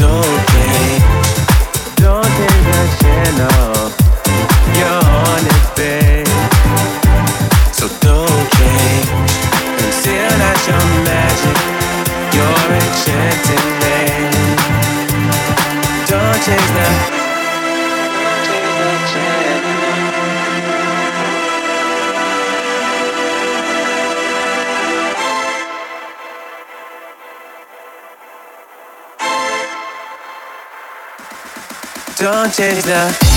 don't Don't the